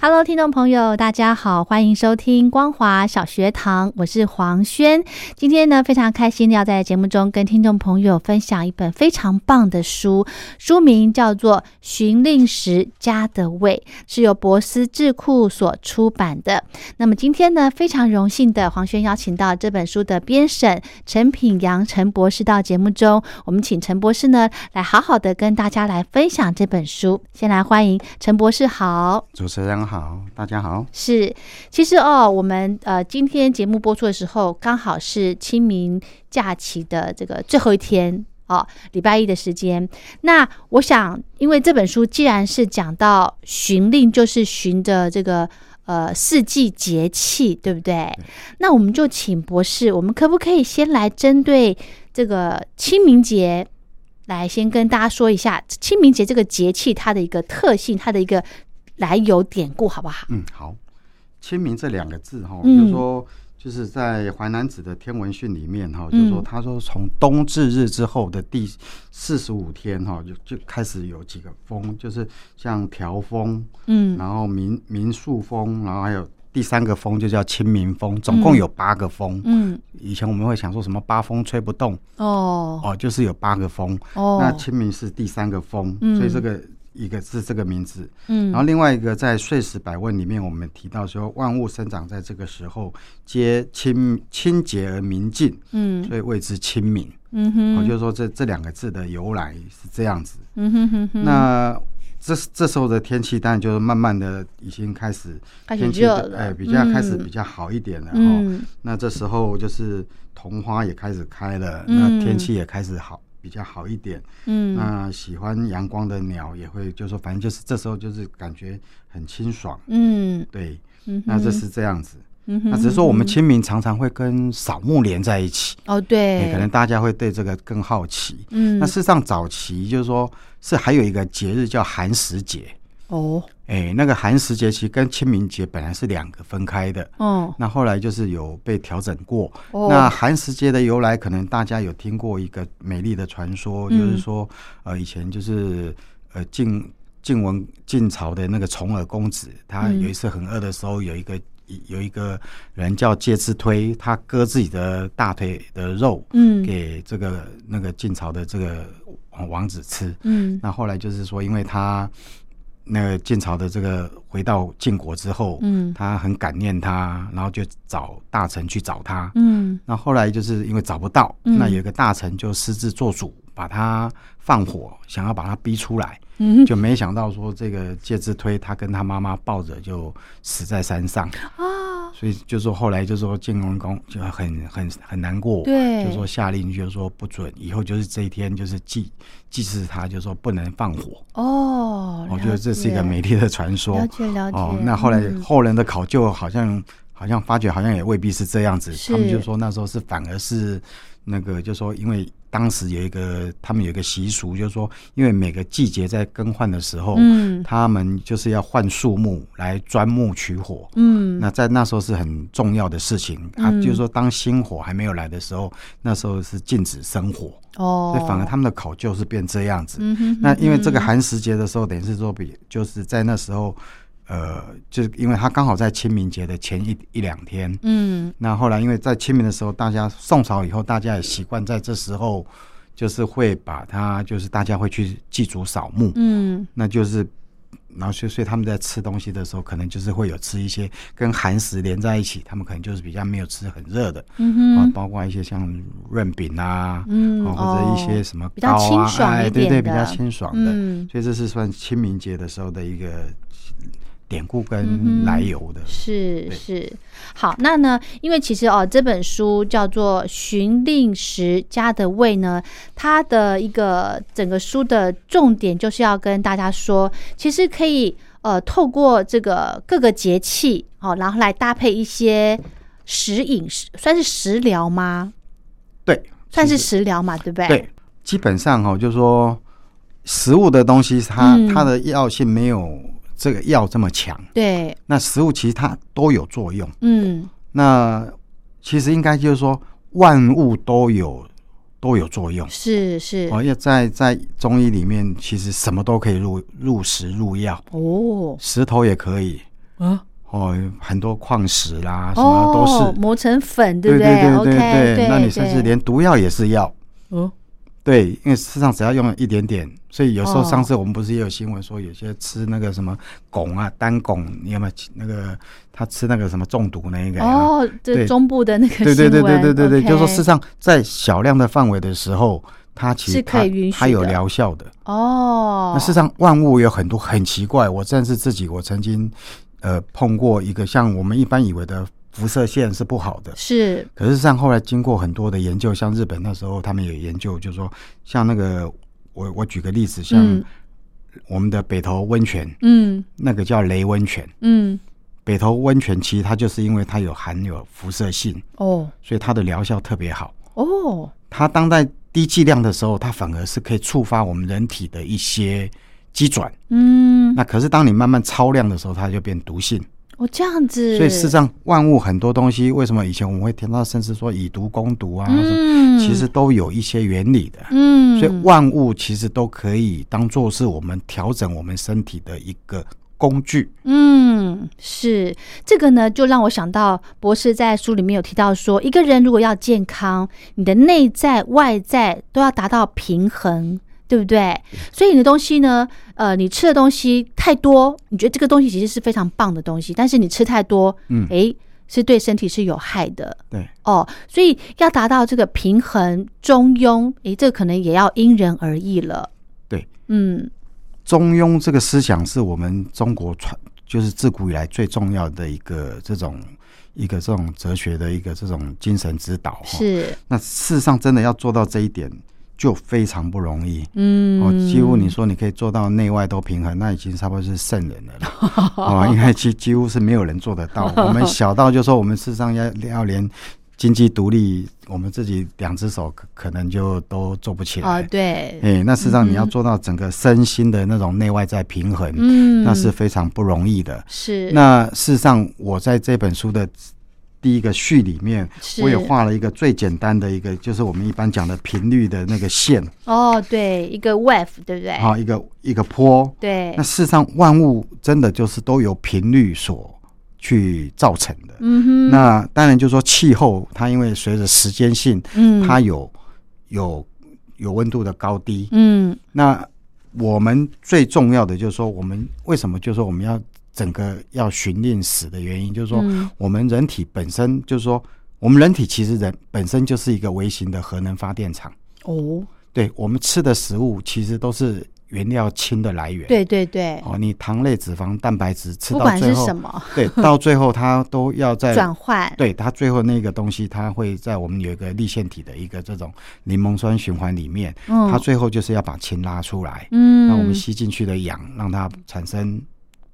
Hello，听众朋友，大家好，欢迎收听光华小学堂，我是黄轩。今天呢，非常开心要在节目中跟听众朋友分享一本非常棒的书，书名叫做《寻令时家的味》，是由博思智库所出版的。那么今天呢，非常荣幸的黄轩邀请到这本书的编审陈品阳陈博士到节目中，我们请陈博士呢来好好的跟大家来分享这本书。先来欢迎陈博士，好，主持人。大家好。是，其实哦，我们呃，今天节目播出的时候，刚好是清明假期的这个最后一天哦，礼拜一的时间。那我想，因为这本书既然是讲到循令，就是循着这个呃四季节气，对不对？那我们就请博士，我们可不可以先来针对这个清明节，来先跟大家说一下清明节这个节气它的一个特性，它的一个。来有典故好不好？嗯，好。清明这两个字哈，就是说就是在《淮南子》的天文训里面哈，就是说他说从冬至日之后的第四十五天哈，就就开始有几个风，就是像调风，嗯，然后民民宿风，然后还有第三个风就叫清明风，总共有八个风。嗯，以前我们会想说什么八风吹不动哦哦，就是有八个风。哦，那清明是第三个风，所以这个。一个是这个名字，嗯，然后另外一个在《岁时百问》里面，我们提到说，万物生长在这个时候，皆清清洁而明净，嗯，所以谓之清明，嗯哼，我就说这这两个字的由来是这样子，嗯哼哼哼。那这这时候的天气，当然就是慢慢的已经开始天气哎比较开始比较好一点了，嗯，那这时候就是桐花也开始开了，那天气也开始好。比较好一点，嗯，那喜欢阳光的鸟也会，就是说反正就是这时候就是感觉很清爽，嗯，对，嗯那这是这样子，嗯那只是说我们清明常常会跟扫墓连在一起，哦，对，可能大家会对这个更好奇，嗯，那事实上早期就是说是还有一个节日叫寒食节。哦，哎，那个寒食节其实跟清明节本来是两个分开的，哦，那后来就是有被调整过。那寒食节的由来，可能大家有听过一个美丽的传说，就是说，呃，以前就是呃晋晋文晋朝的那个重耳公子，他有一次很饿的时候，有一个有一个人叫介之推，他割自己的大腿的肉，嗯，给这个那个晋朝的这个王子吃，嗯，那后来就是说，因为他。那个晋朝的这个回到晋国之后，嗯，他很感念他，然后就找大臣去找他，嗯，那后来就是因为找不到，那有一个大臣就私自做主，把他放火，想要把他逼出来，嗯，就没想到说这个介之推他跟他妈妈抱着就死在山上。啊，所以就说后来就说晋文公就很很很难过，对，就说下令就说不准以后就是这一天就是祭祭祀他，就说不能放火。哦，我觉得这是一个美丽的传说，了解了解。哦，那后来后人的考究好像好像发觉好像也未必是这样子，他们就说那时候是反而是那个就说因为。当时有一个，他们有一个习俗，就是说，因为每个季节在更换的时候，嗯，他们就是要换树木来钻木取火，嗯，那在那时候是很重要的事情啊，就是说，当新火还没有来的时候，那时候是禁止生火。哦，所以反而他们的考究是变这样子。那因为这个寒食节的时候，等于是说比就是在那时候。呃，就是因为他刚好在清明节的前一一两天，嗯，那后来因为在清明的时候，大家宋朝以后，大家也习惯在这时候，就是会把它，就是大家会去祭祖扫墓，嗯，那就是然后所以所以他们在吃东西的时候，可能就是会有吃一些跟寒食连在一起，他们可能就是比较没有吃很热的，嗯哼，包括一些像润饼啊，嗯，或者一些什么比较清爽一点对对，比较清爽的，所以这是算清明节的时候的一个。典故跟来由的是是好，那呢？因为其实哦，这本书叫做《寻令时家的味》呢，它的一个整个书的重点就是要跟大家说，其实可以呃，透过这个各个节气哦，然后来搭配一些食饮食，算是食疗吗？对，算是食疗嘛，对不对？对，基本上哦，就是说食物的东西，它它的药性没有。这个药这么强，对，那食物其实它都有作用，嗯，那其实应该就是说万物都有都有作用，是是，哦，要在在中医里面，其实什么都可以入入食入药，哦，石头也可以，啊，哦，很多矿石啦，什么都是。磨成粉，对不对？对对对对，那你甚至连毒药也是药，嗯。对，因为事实上只要用一点点，所以有时候上次我们不是也有新闻说，有些吃那个什么汞啊，单汞，你有没有那个他吃那个什么中毒那一个？哦，对，中部的那个对对对对对对对，就是说事实上在小量的范围的时候，它其实可以允许，它有疗效的。哦，那事实上万物有很多很奇怪，我甚至自己我曾经呃碰过一个像我们一般以为的。辐射线是不好的，是。可是像后来经过很多的研究，像日本那时候他们有研究，就是说，像那个我我举个例子，像我们的北投温泉，嗯，那个叫雷温泉，嗯，北投温泉其实它就是因为它有含有辐射性哦，所以它的疗效特别好。哦。它当在低剂量的时候，它反而是可以触发我们人体的一些机转，嗯，那可是当你慢慢超量的时候，它就变毒性。哦，这样子，所以事实上，万物很多东西，为什么以前我们会听到甚至说以毒攻毒啊？嗯，其实都有一些原理的。嗯，所以万物其实都可以当做是我们调整我们身体的一个工具。嗯，是这个呢，就让我想到博士在书里面有提到说，一个人如果要健康，你的内在外在都要达到平衡。对不对？所以你的东西呢？呃，你吃的东西太多，你觉得这个东西其实是非常棒的东西，但是你吃太多，嗯，哎，是对身体是有害的。对，哦，所以要达到这个平衡中庸，哎，这可能也要因人而异了。对，嗯，中庸这个思想是我们中国传，就是自古以来最重要的一个这种一个这种哲学的一个这种精神指导。是，那事实上真的要做到这一点。就非常不容易，嗯，哦，几乎你说你可以做到内外都平衡，那已经差不多是圣人了，哦，应该几几乎是没有人做得到。我们小到就说我们事实上要要连经济独立，我们自己两只手可可能就都做不起来。哦，对，哎，那事实上你要做到整个身心的那种内外在平衡，嗯，那是非常不容易的。是，那事实上我在这本书的。第一个序里面，我也画了一个最简单的一个，就是我们一般讲的频率的那个线。哦，对，一个 wave，对不对？好，一个一个坡。对。那事实上，万物真的就是都由频率所去造成的。嗯哼。那当然，就是说气候，它因为随着时间性，嗯，它有有有温度的高低。嗯。那我们最重要的就是说，我们为什么就是说我们要？整个要寻令死的原因，就是说，我们人体本身就是说，我们人体其实人本身就是一个微型的核能发电厂。哦，对，我们吃的食物其实都是原料氢的来源。对对对。哦，你糖类、脂肪、蛋白质吃到最后，什么？对，到最后它都要在转换。对，它最后那个东西，它会在我们有一个立腺体的一个这种柠檬酸循环里面，它最后就是要把氢拉出来。嗯。那我们吸进去的氧，让它产生。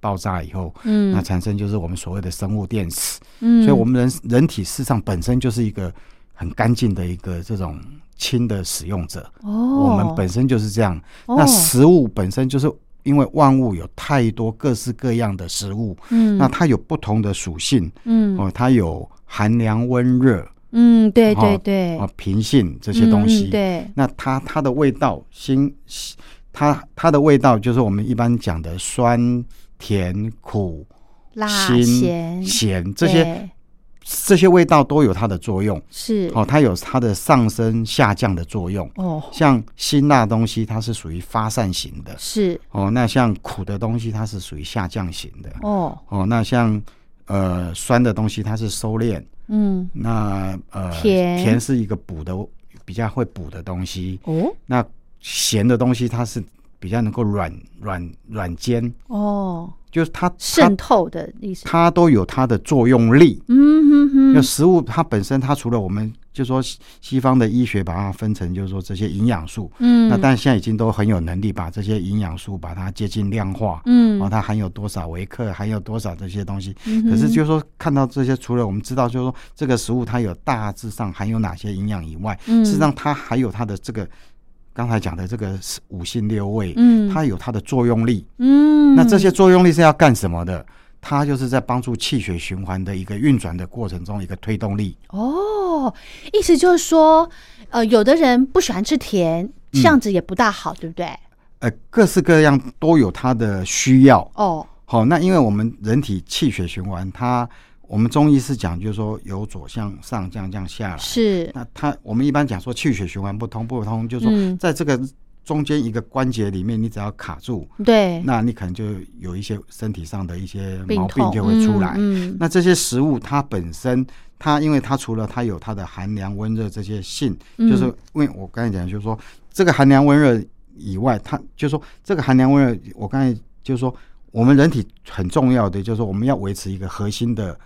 爆炸以后，嗯，那产生就是我们所谓的生物电池，嗯，所以我们人人体事实上本身就是一个很干净的一个这种氢的使用者，哦，我们本身就是这样。那食物本身就是因为万物有太多各式各样的食物，嗯，那它有不同的属性，嗯，哦，它有寒凉温热，嗯，对对对，啊，平性这些东西，对，那它它的味道，辛，它它的味道就是我们一般讲的酸。甜、苦、辣、咸、咸这些这些味道都有它的作用，是哦，它有它的上升下降的作用哦。像辛辣东西，它是属于发散型的，是哦。那像苦的东西，它是属于下降型的哦哦。那像呃酸的东西，它是收敛，嗯。那呃甜甜是一个补的，比较会补的东西哦。那咸的东西，它是比较能够软软软坚哦。就是它渗透的意思，它都有它的作用力。嗯哼哼，那食物它本身，它除了我们就说西方的医学把它分成，就是说这些营养素。嗯，那但现在已经都很有能力把这些营养素把它接近量化。嗯，然后它含有多少维克，含有多少这些东西。嗯，可是就是说看到这些，除了我们知道就是说这个食物它有大致上含有哪些营养以外，嗯，事实上它还有它的这个。刚才讲的这个五性六味，嗯，它有它的作用力，嗯，那这些作用力是要干什么的？它就是在帮助气血循环的一个运转的过程中一个推动力。哦，意思就是说，呃，有的人不喜欢吃甜，这样子也不大好，对不对？呃，各式各样都有它的需要。哦，好，那因为我们人体气血循环，它。我们中医是讲，就是说由左向上这样这样下来。是。那它我们一般讲说气血循环不通不通，就是说在这个中间一个关节里面，你只要卡住，对，那你可能就有一些身体上的一些毛病就会出来。嗯。那这些食物它本身，它因为它除了它有它的寒凉温热这些性，就是因为我刚才讲，就是说这个寒凉温热以外，它就是说这个寒凉温热，我刚才就是说我们人体很重要的就是说我们要维持一个核心的。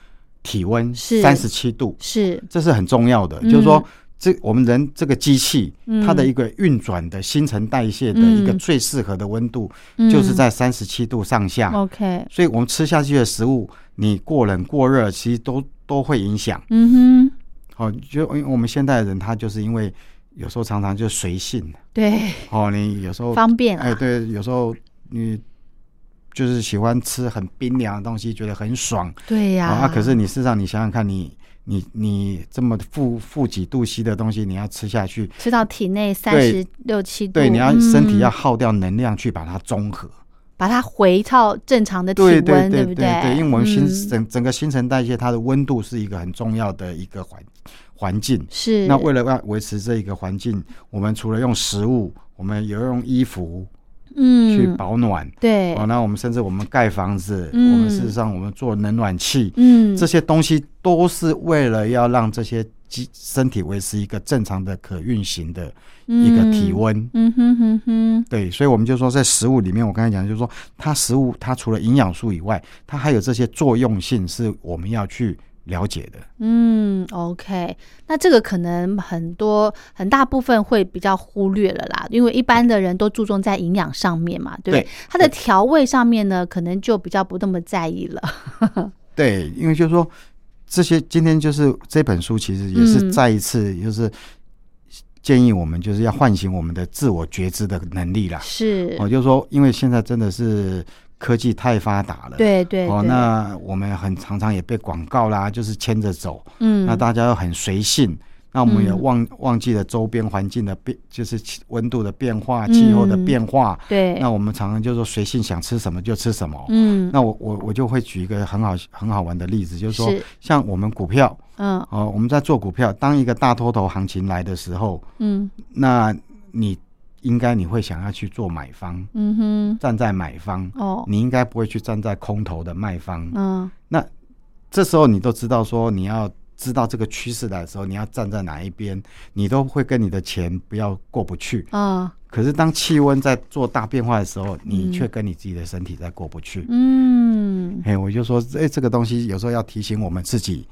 体温三十七度，是，这是很重要的。就是说，这我们人这个机器，它的一个运转的新陈代谢的一个最适合的温度，就是在三十七度上下。OK，所以我们吃下去的食物，你过冷过热，其实都都会影响。嗯哼，哦，就因为我们现代人，他就是因为有时候常常就随性。对，哦，你有时候方便，哎，对，有时候你。就是喜欢吃很冰凉的东西，觉得很爽。对呀。啊，可是你事实上，你想想看，你你你这么负负几度 C 的东西，你要吃下去，吃到体内三十六七度，对，你要身体要耗掉能量去把它中和，把它回到正常的体温，对不对？对，因为我们新整整个新陈代谢，它的温度是一个很重要的一个环环境。是。那为了要维持这一个环境，我们除了用食物，我们有用衣服。嗯，去保暖，对，哦，那我们甚至我们盖房子，我们事实上我们做冷暖气，嗯，这些东西都是为了要让这些机身体维持一个正常的可运行的一个体温，嗯。哼哼哼，对，所以我们就说在食物里面，我刚才讲就是说，它食物它除了营养素以外，它还有这些作用性是我们要去。了解的，嗯，OK，那这个可能很多很大部分会比较忽略了啦，因为一般的人都注重在营养上面嘛，对不对？它的调味上面呢，可能就比较不那么在意了。对，因为就是说这些，今天就是这本书其实也是再一次就是建议我们就是要唤醒我们的自我觉知的能力啦。是，我就说，因为现在真的是。科技太发达了，对对哦，那我们很常常也被广告啦，就是牵着走，嗯，那大家又很随性，那我们也忘忘记了周边环境的变，就是温度的变化、气候的变化，对，那我们常常就说随性想吃什么就吃什么，嗯，那我我我就会举一个很好很好玩的例子，就是说像我们股票，嗯，哦，我们在做股票，当一个大多头行情来的时候，嗯，那你。应该你会想要去做买方，嗯哼，站在买方哦，你应该不会去站在空头的卖方，嗯，那这时候你都知道说你要知道这个趋势来的时候，你要站在哪一边，你都会跟你的钱不要过不去。啊。可是当气温在做大变化的时候，你却跟你自己的身体在过不去，嗯，哎，我就说，哎，这个东西有时候要提醒我们自己，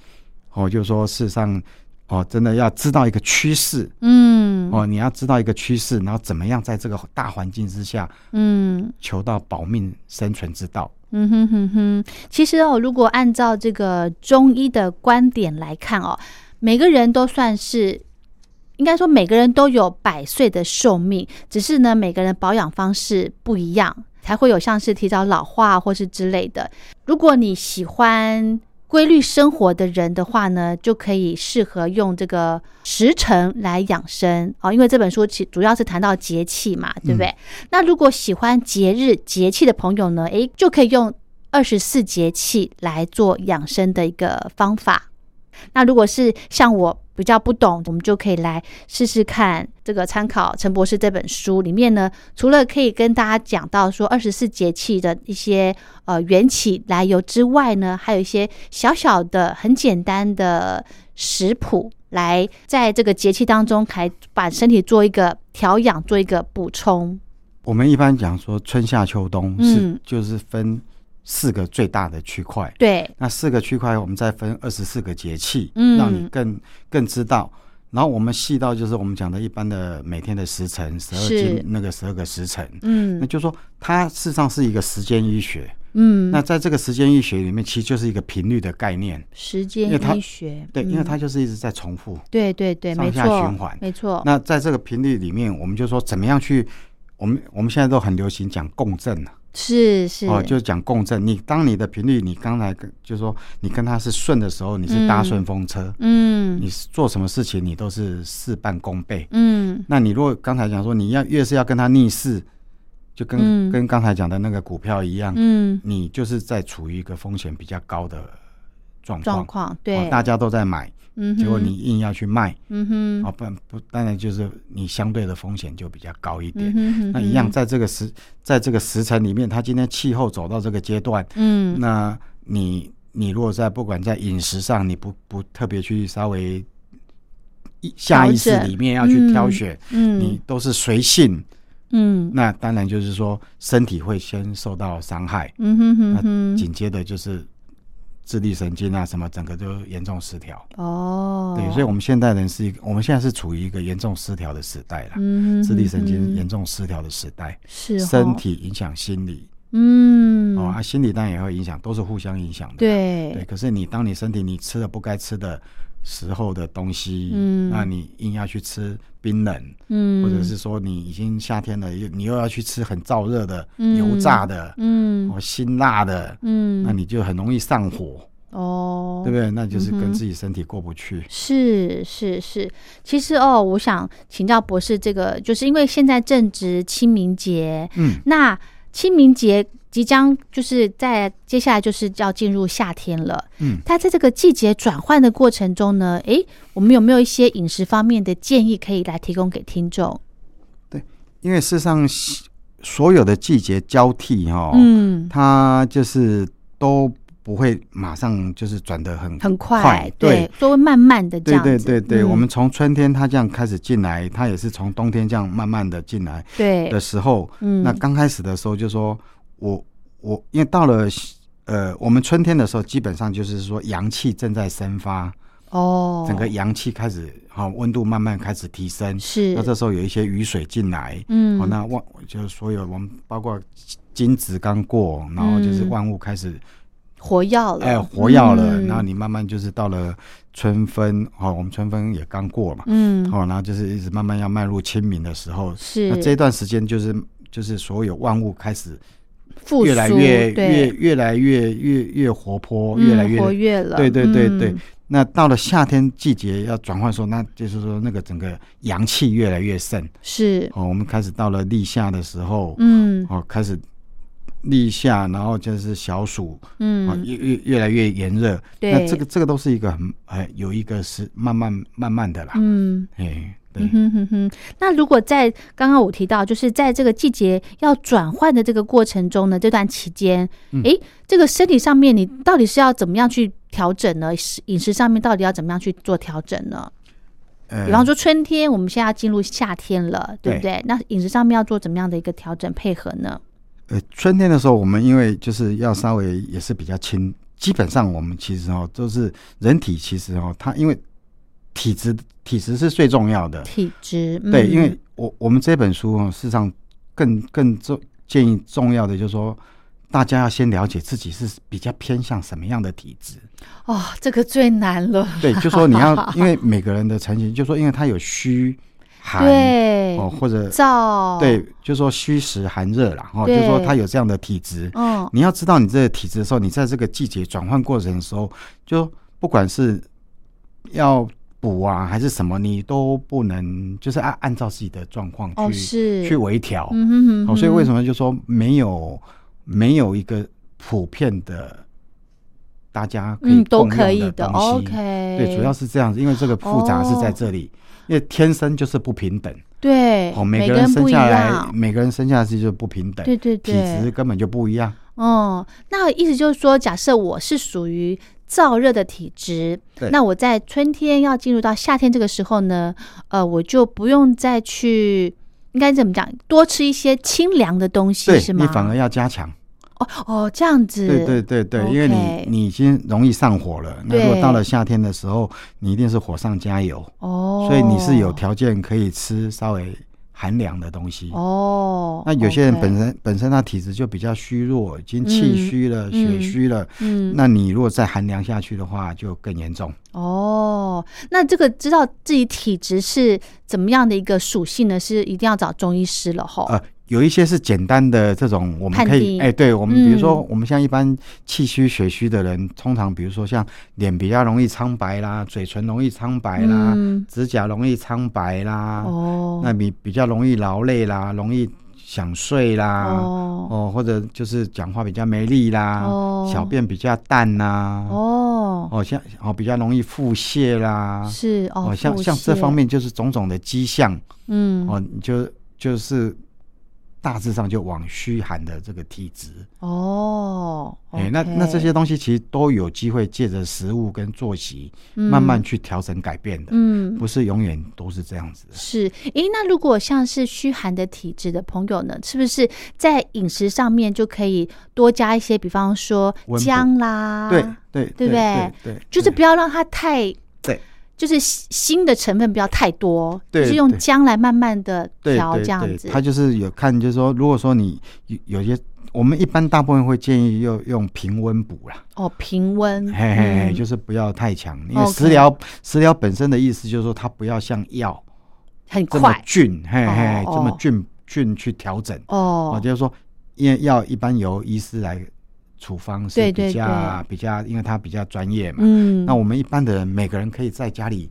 我就说，事实上。哦，真的要知道一个趋势，嗯，哦，你要知道一个趋势，然后怎么样在这个大环境之下，嗯，求到保命生存之道。嗯哼哼哼，其实哦，如果按照这个中医的观点来看哦，每个人都算是，应该说每个人都有百岁的寿命，只是呢，每个人保养方式不一样，才会有像是提早老化或是之类的。如果你喜欢。规律生活的人的话呢，就可以适合用这个时辰来养生哦。因为这本书其主要是谈到节气嘛，对不对？那如果喜欢节日节气的朋友呢，诶，就可以用二十四节气来做养生的一个方法。那如果是像我比较不懂，我们就可以来试试看这个参考陈博士这本书里面呢，除了可以跟大家讲到说二十四节气的一些呃缘起来由之外呢，还有一些小小的很简单的食谱，来在这个节气当中，还把身体做一个调养，做一个补充。我们一般讲说春夏秋冬是就是分。四个最大的区块，对，那四个区块我们再分二十四个节气，嗯，让你更更知道。然后我们细到就是我们讲的一般的每天的时辰，十二经那个十二个时辰，嗯，那就说它事实上是一个时间医学，嗯，那在这个时间医学里面，其实就是一个频率的概念，时间医学，对，因为它就是一直在重复，对对对，上下循环，没错。那在这个频率里面，我们就说怎么样去，我们我们现在都很流行讲共振啊。是是哦，就是讲共振。你当你的频率，你刚才跟就是说，你跟他是顺的时候，你是搭顺风车，嗯，你做什么事情你都是事半功倍，嗯。那你如果刚才讲说，你要越是要跟他逆势，就跟跟刚才讲的那个股票一样，嗯，你就是在处于一个风险比较高的状况，状况对，大家都在买。嗯结果你硬要去卖，嗯哼，哦不不，当然就是你相对的风险就比较高一点。嗯那一样，在这个时，在这个时辰里面，它今天气候走到这个阶段，嗯，那你你如果在不管在饮食上，你不不特别去稍微下意识里面要去挑选，嗯，你都是随性，嗯，那当然就是说身体会先受到伤害，嗯哼哼，那紧接着就是。自律神经啊，什么整个都严重失调哦。对，所以，我们现代人是一个，我们现在是处于一个严重失调的时代了。嗯，自律神经严重失调的时代，是身体影响心理。嗯，哦啊，心理当然也会影响，都是互相影响的。对对，可是你当你身体你吃了不该吃的时候的东西，嗯，那你硬要去吃冰冷，嗯，或者是说你已经夏天了，你又要去吃很燥热的油炸的，嗯，哦辛辣的，嗯，那你就很容易上火。哦，对不对？那就是跟自己身体过不去。是是是，其实哦，我想请教博士，这个就是因为现在正值清明节，嗯，那。清明节即将就是在接下来就是要进入夏天了，嗯，它在这个季节转换的过程中呢，哎，我们有没有一些饮食方面的建议可以来提供给听众？对，因为事实上所有的季节交替哈，嗯，它就是都。不会马上就是转的很很快，对，都会慢慢的这样子。对对对对，我们从春天它这样开始进来，它也是从冬天这样慢慢的进来。对的时候，嗯，那刚开始的时候就说，我我因为到了呃，我们春天的时候，基本上就是说阳气正在生发哦，整个阳气开始好，温度慢慢开始提升。是。那这时候有一些雨水进来，嗯，好，那万就是所有我们包括金子刚过，然后就是万物开始。活药了，哎，活药了，然后你慢慢就是到了春分，哦，我们春分也刚过嘛，嗯，哦，然后就是一直慢慢要迈入清明的时候，是。那这段时间就是就是所有万物开始越来越越越来越越越活泼，越来越活跃了，对对对对。那到了夏天季节要转换时候，那就是说那个整个阳气越来越盛，是。哦，我们开始到了立夏的时候，嗯，哦，开始。立夏，然后就是小暑，嗯，越越越来越炎热，对，那这个这个都是一个很哎，有一个是慢慢慢慢的啦，嗯，哎，对，哼哼哼。那如果在刚刚我提到，就是在这个季节要转换的这个过程中呢，这段期间，哎，这个身体上面你到底是要怎么样去调整呢？饮食上面到底要怎么样去做调整呢？比方说春天，我们现在要进入夏天了，对不对？那饮食上面要做怎么样的一个调整配合呢？呃，春天的时候，我们因为就是要稍微也是比较轻，基本上我们其实哦都是人体，其实哦它因为体质体质是最重要的，体质对，因为我我们这本书哦，事实上更更重建议重要的就是说，大家要先了解自己是比较偏向什么样的体质哦，这个最难了。对，就说你要 因为每个人的成型，就说因为他有虚。寒哦，或者燥，对，就说虚实寒热啦，哦，就说他有这样的体质。嗯，你要知道你这个体质的时候，你在这个季节转换过程的时候，就不管是要补啊还是什么，你都不能就是按按照自己的状况去去微调。嗯哼哼。所以为什么就说没有没有一个普遍的。大家可以都可以的东西。OK，对，主要是这样子，因为这个复杂是在这里，因为天生就是不平等。对，哦，每个人生下来，每个人生下来是就不平等。对对对，体质根本就不一样。哦，那意思就是说，假设我是属于燥热的体质，那我在春天要进入到夏天这个时候呢，呃，我就不用再去，应该怎么讲，多吃一些清凉的东西，是吗？你反而要加强。哦哦，这样子。对对对对，因为你你已经容易上火了，那如果到了夏天的时候，你一定是火上加油。哦。所以你是有条件可以吃稍微寒凉的东西。哦。那有些人本身本身他体质就比较虚弱，已经气虚了、血虚了。嗯。那你如果再寒凉下去的话，就更严重。哦，那这个知道自己体质是怎么样的一个属性呢？是一定要找中医师了哈。呃。有一些是简单的这种，我们可以哎，对我们比如说，我们像一般气虚血虚的人，通常比如说像脸比较容易苍白啦，嘴唇容易苍白啦，指甲容易苍白啦，哦，那比比较容易劳累啦，容易想睡啦，哦，或者就是讲话比较没力啦，哦，小便比较淡呐，哦，哦像哦比较容易腹泻啦，是哦，像像这方面就是种种的迹象，嗯，哦，你就就是。大致上就往虚寒的这个体质。哦，哎，那那这些东西其实都有机会借着食物跟作息慢慢去调整改变的，嗯，不是永远都是这样子。是，哎，那如果像是虚寒的体质的朋友呢，是不是在饮食上面就可以多加一些，比方说姜啦，对对对不对？对，就是不要让它太对。就是新的成分不要太多，就是用姜来慢慢的调这样子。它就是有看，就是说，如果说你有有些，我们一般大部分会建议用用平温补啦。哦，平温，嘿嘿嘿，就是不要太强，因为食疗食疗本身的意思就是说，它不要像药很快菌，嘿嘿，这么菌菌去调整哦，就是说，因为药一般由医师来。处方是比较比较，因为它比较专业嘛。嗯。那我们一般的人，每个人可以在家里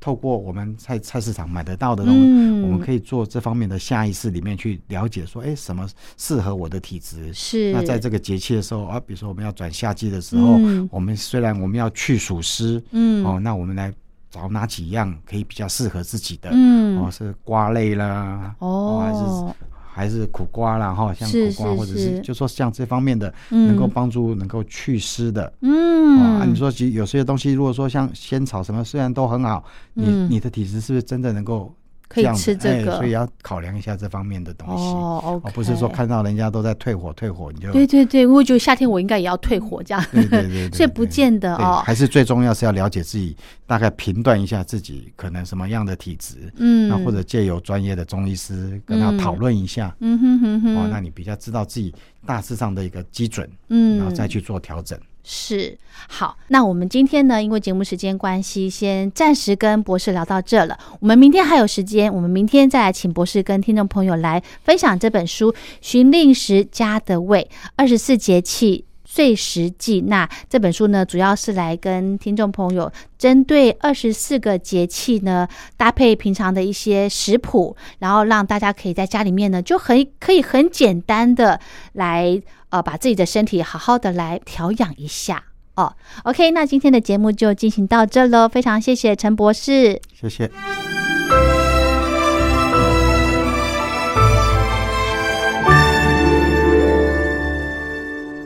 透过我们菜菜市场买得到的东西，我们可以做这方面的下意识里面去了解，说，哎，什么适合我的体质？是。那在这个节气的时候啊，比如说我们要转夏季的时候，我们虽然我们要去暑湿，嗯，哦，那我们来找哪几样可以比较适合自己的？嗯，哦，是瓜类啦，哦，还是。还是苦瓜啦，哈，像苦瓜或者是就说像这方面的，能够帮助能够祛湿的，嗯，啊，你说其实有些东西，如果说像仙草什么，虽然都很好，你你的体质是不是真的能够？可以吃这个，所以要考量一下这方面的东西哦。不是说看到人家都在退火退火，你就对对对，我觉得夏天我应该也要退火这样。对对对，所以不见得哦。还是最重要是要了解自己，大概评断一下自己可能什么样的体质，嗯，那或者借由专业的中医师跟他讨论一下，嗯哼哼哼，哦，那你比较知道自己大致上的一个基准，嗯，然后再去做调整。是好，那我们今天呢，因为节目时间关系，先暂时跟博士聊到这了。我们明天还有时间，我们明天再来请博士跟听众朋友来分享这本书《寻令时家的味：二十四节气岁时记》。那这本书呢，主要是来跟听众朋友针对二十四个节气呢，搭配平常的一些食谱，然后让大家可以在家里面呢，就很可以很简单的来。呃，把自己的身体好好的来调养一下哦。OK，那今天的节目就进行到这喽，非常谢谢陈博士，谢谢。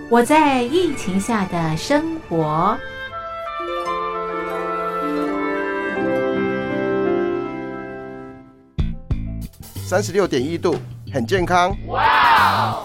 我在疫情下的生活，三十六点一度，很健康。哇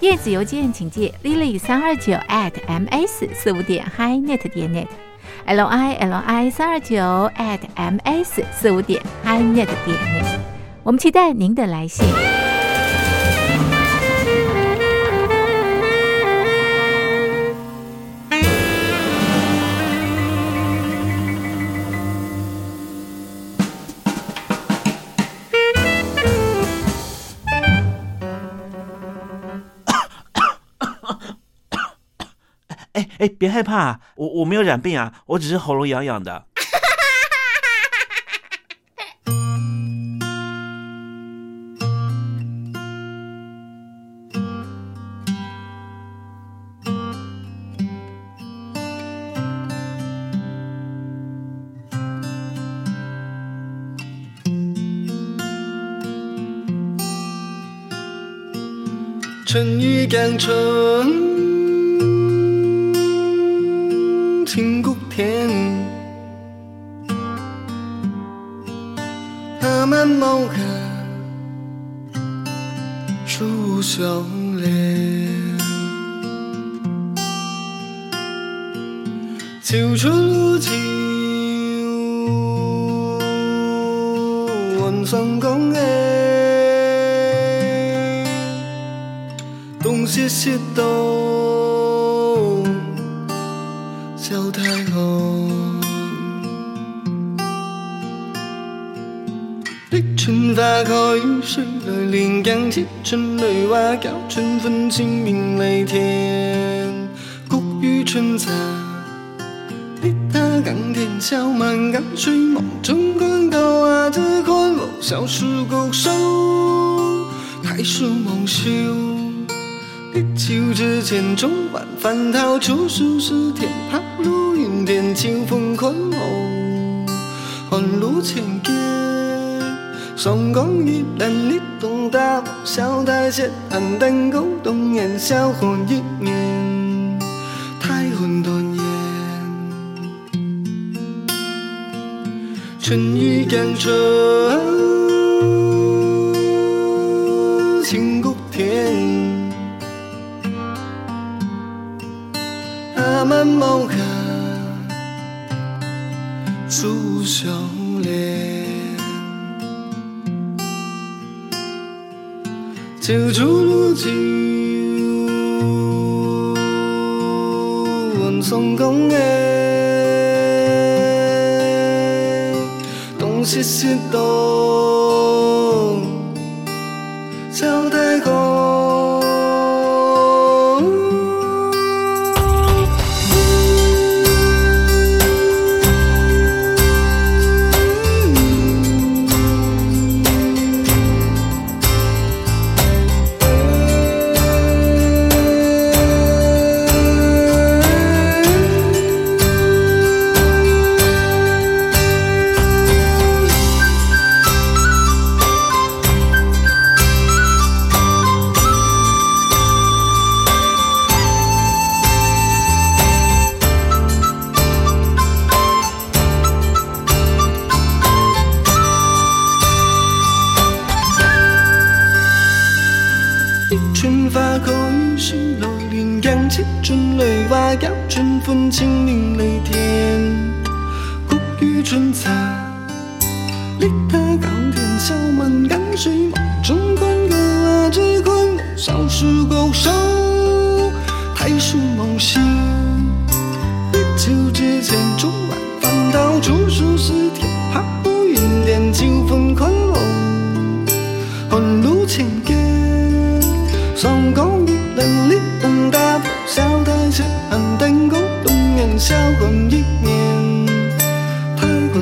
电子邮件请借 lily 三二九 at ms 四五点 hi net 点 net，l i l i 三二九 at ms 四五点 hi net 点 net。我们期待您的来信。别害怕，我我没有染病啊，我只是喉咙痒痒的。春雨江春。阿曼毛客，树小莲，秋春秋，晚上讲诶，东西西东。小太春花开，水来连江七春雷蛙叫，春分清明雷天，谷雨春杂，滴答港田小满江水梦中观高啊，只看我小树谷收，开树梦秀。立秋之前，中晚翻涛出树时，天怕路云天秋风宽厚，寒露千劫，双光一蓝一东大，小台阶寒灯勾动烟消魂一念，太魂断烟，春雨江春，青谷田。慢毛客，朱小莲，酒竹路酒，问松公哎，东西西东，清明雷天，谷雨春蚕，